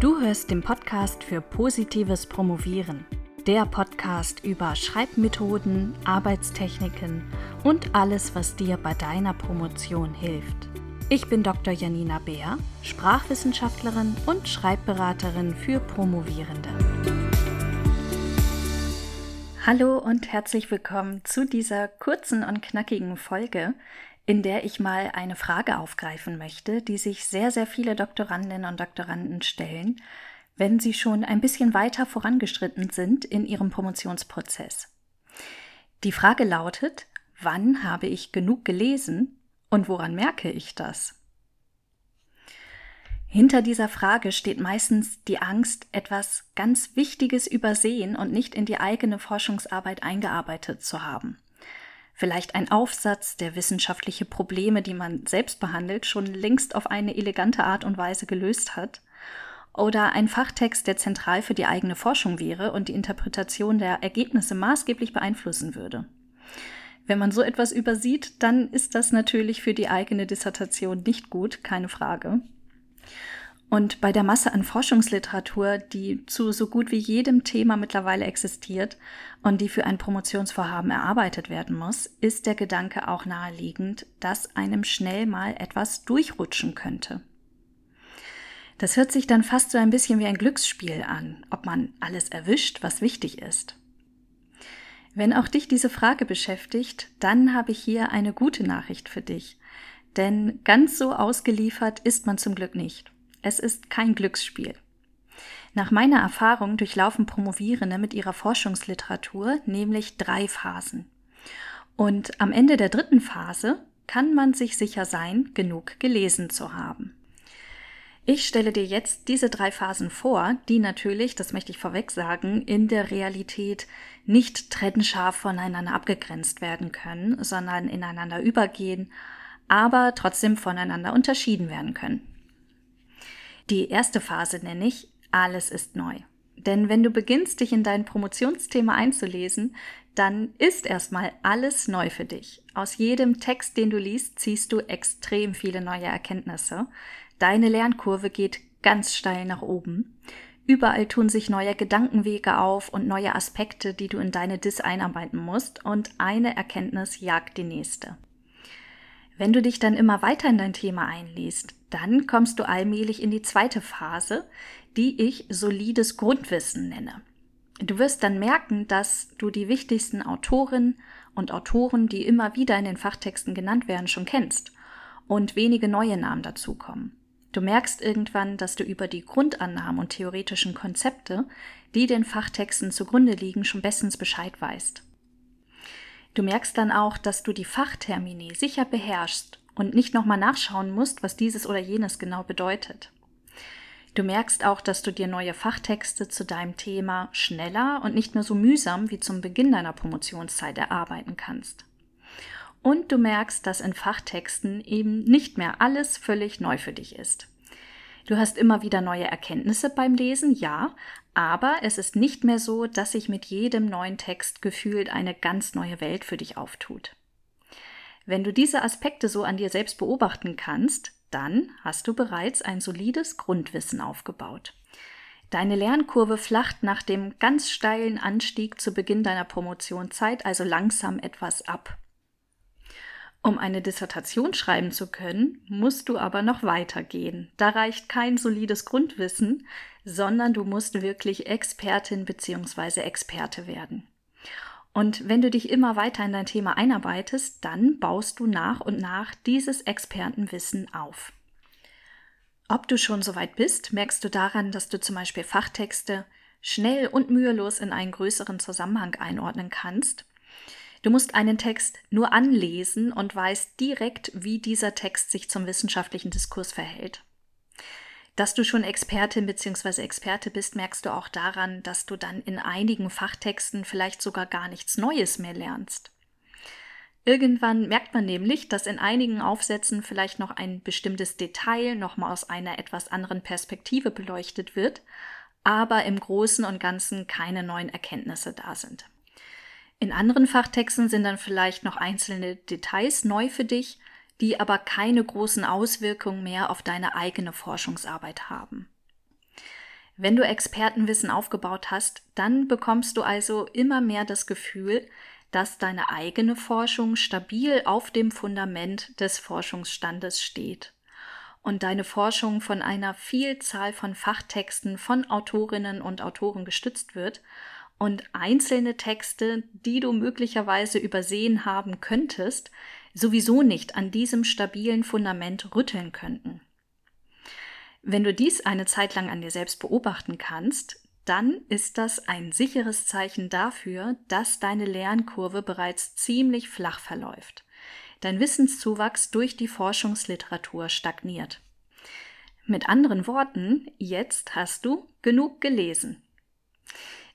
Du hörst den Podcast für positives Promovieren. Der Podcast über Schreibmethoden, Arbeitstechniken und alles, was dir bei deiner Promotion hilft. Ich bin Dr. Janina Beer, Sprachwissenschaftlerin und Schreibberaterin für Promovierende. Hallo und herzlich willkommen zu dieser kurzen und knackigen Folge, in der ich mal eine Frage aufgreifen möchte, die sich sehr, sehr viele Doktorandinnen und Doktoranden stellen, wenn sie schon ein bisschen weiter vorangeschritten sind in ihrem Promotionsprozess. Die Frage lautet, wann habe ich genug gelesen und woran merke ich das? Hinter dieser Frage steht meistens die Angst, etwas ganz Wichtiges übersehen und nicht in die eigene Forschungsarbeit eingearbeitet zu haben vielleicht ein Aufsatz, der wissenschaftliche Probleme, die man selbst behandelt, schon längst auf eine elegante Art und Weise gelöst hat, oder ein Fachtext, der zentral für die eigene Forschung wäre und die Interpretation der Ergebnisse maßgeblich beeinflussen würde. Wenn man so etwas übersieht, dann ist das natürlich für die eigene Dissertation nicht gut, keine Frage. Und bei der Masse an Forschungsliteratur, die zu so gut wie jedem Thema mittlerweile existiert und die für ein Promotionsvorhaben erarbeitet werden muss, ist der Gedanke auch naheliegend, dass einem schnell mal etwas durchrutschen könnte. Das hört sich dann fast so ein bisschen wie ein Glücksspiel an, ob man alles erwischt, was wichtig ist. Wenn auch dich diese Frage beschäftigt, dann habe ich hier eine gute Nachricht für dich. Denn ganz so ausgeliefert ist man zum Glück nicht. Es ist kein Glücksspiel. Nach meiner Erfahrung durchlaufen Promovierende mit ihrer Forschungsliteratur nämlich drei Phasen. Und am Ende der dritten Phase kann man sich sicher sein, genug gelesen zu haben. Ich stelle dir jetzt diese drei Phasen vor, die natürlich, das möchte ich vorweg sagen, in der Realität nicht trennscharf voneinander abgegrenzt werden können, sondern ineinander übergehen, aber trotzdem voneinander unterschieden werden können. Die erste Phase nenne ich Alles ist neu. Denn wenn du beginnst, dich in dein Promotionsthema einzulesen, dann ist erstmal alles neu für dich. Aus jedem Text, den du liest, ziehst du extrem viele neue Erkenntnisse. Deine Lernkurve geht ganz steil nach oben. Überall tun sich neue Gedankenwege auf und neue Aspekte, die du in deine Dis einarbeiten musst, und eine Erkenntnis jagt die nächste. Wenn du dich dann immer weiter in dein Thema einliest, dann kommst du allmählich in die zweite Phase, die ich solides Grundwissen nenne. Du wirst dann merken, dass du die wichtigsten Autorinnen und Autoren, die immer wieder in den Fachtexten genannt werden, schon kennst und wenige neue Namen dazukommen. Du merkst irgendwann, dass du über die Grundannahmen und theoretischen Konzepte, die den Fachtexten zugrunde liegen, schon bestens Bescheid weißt. Du merkst dann auch, dass du die Fachtermini sicher beherrschst und nicht nochmal nachschauen musst, was dieses oder jenes genau bedeutet. Du merkst auch, dass du dir neue Fachtexte zu deinem Thema schneller und nicht mehr so mühsam wie zum Beginn deiner Promotionszeit erarbeiten kannst. Und du merkst, dass in Fachtexten eben nicht mehr alles völlig neu für dich ist. Du hast immer wieder neue Erkenntnisse beim Lesen, ja, aber es ist nicht mehr so, dass sich mit jedem neuen Text gefühlt eine ganz neue Welt für dich auftut. Wenn du diese Aspekte so an dir selbst beobachten kannst, dann hast du bereits ein solides Grundwissen aufgebaut. Deine Lernkurve flacht nach dem ganz steilen Anstieg zu Beginn deiner Promotionszeit also langsam etwas ab. Um eine Dissertation schreiben zu können, musst du aber noch weitergehen. Da reicht kein solides Grundwissen, sondern du musst wirklich Expertin bzw. Experte werden. Und wenn du dich immer weiter in dein Thema einarbeitest, dann baust du nach und nach dieses Expertenwissen auf. Ob du schon so weit bist, merkst du daran, dass du zum Beispiel Fachtexte schnell und mühelos in einen größeren Zusammenhang einordnen kannst. Du musst einen Text nur anlesen und weißt direkt, wie dieser Text sich zum wissenschaftlichen Diskurs verhält. Dass du schon Expertin bzw. Experte bist, merkst du auch daran, dass du dann in einigen Fachtexten vielleicht sogar gar nichts Neues mehr lernst. Irgendwann merkt man nämlich, dass in einigen Aufsätzen vielleicht noch ein bestimmtes Detail nochmal aus einer etwas anderen Perspektive beleuchtet wird, aber im Großen und Ganzen keine neuen Erkenntnisse da sind. In anderen Fachtexten sind dann vielleicht noch einzelne Details neu für dich, die aber keine großen Auswirkungen mehr auf deine eigene Forschungsarbeit haben. Wenn du Expertenwissen aufgebaut hast, dann bekommst du also immer mehr das Gefühl, dass deine eigene Forschung stabil auf dem Fundament des Forschungsstandes steht und deine Forschung von einer Vielzahl von Fachtexten von Autorinnen und Autoren gestützt wird und einzelne Texte, die du möglicherweise übersehen haben könntest, sowieso nicht an diesem stabilen Fundament rütteln könnten. Wenn du dies eine Zeit lang an dir selbst beobachten kannst, dann ist das ein sicheres Zeichen dafür, dass deine Lernkurve bereits ziemlich flach verläuft. Dein Wissenszuwachs durch die Forschungsliteratur stagniert. Mit anderen Worten, jetzt hast du genug gelesen.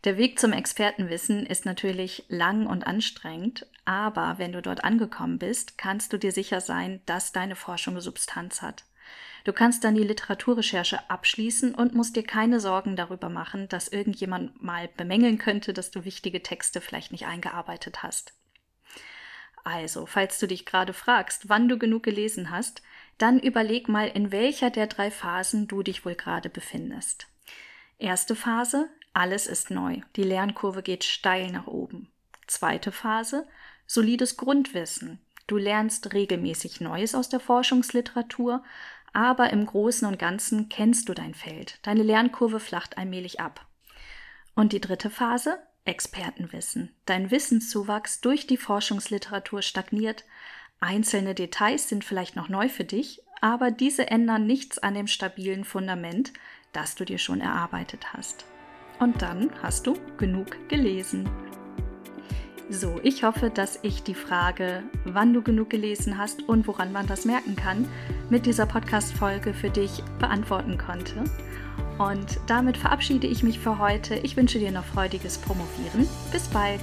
Der Weg zum Expertenwissen ist natürlich lang und anstrengend, aber wenn du dort angekommen bist, kannst du dir sicher sein, dass deine Forschung Substanz hat. Du kannst dann die Literaturrecherche abschließen und musst dir keine Sorgen darüber machen, dass irgendjemand mal bemängeln könnte, dass du wichtige Texte vielleicht nicht eingearbeitet hast. Also, falls du dich gerade fragst, wann du genug gelesen hast, dann überleg mal, in welcher der drei Phasen du dich wohl gerade befindest. Erste Phase, alles ist neu. Die Lernkurve geht steil nach oben. Zweite Phase, solides Grundwissen. Du lernst regelmäßig Neues aus der Forschungsliteratur, aber im Großen und Ganzen kennst du dein Feld. Deine Lernkurve flacht allmählich ab. Und die dritte Phase? Expertenwissen. Dein Wissenszuwachs durch die Forschungsliteratur stagniert. Einzelne Details sind vielleicht noch neu für dich, aber diese ändern nichts an dem stabilen Fundament, das du dir schon erarbeitet hast. Und dann hast du genug gelesen. So, ich hoffe, dass ich die Frage, wann du genug gelesen hast und woran man das merken kann, mit dieser Podcast-Folge für dich beantworten konnte. Und damit verabschiede ich mich für heute. Ich wünsche dir noch freudiges Promovieren. Bis bald.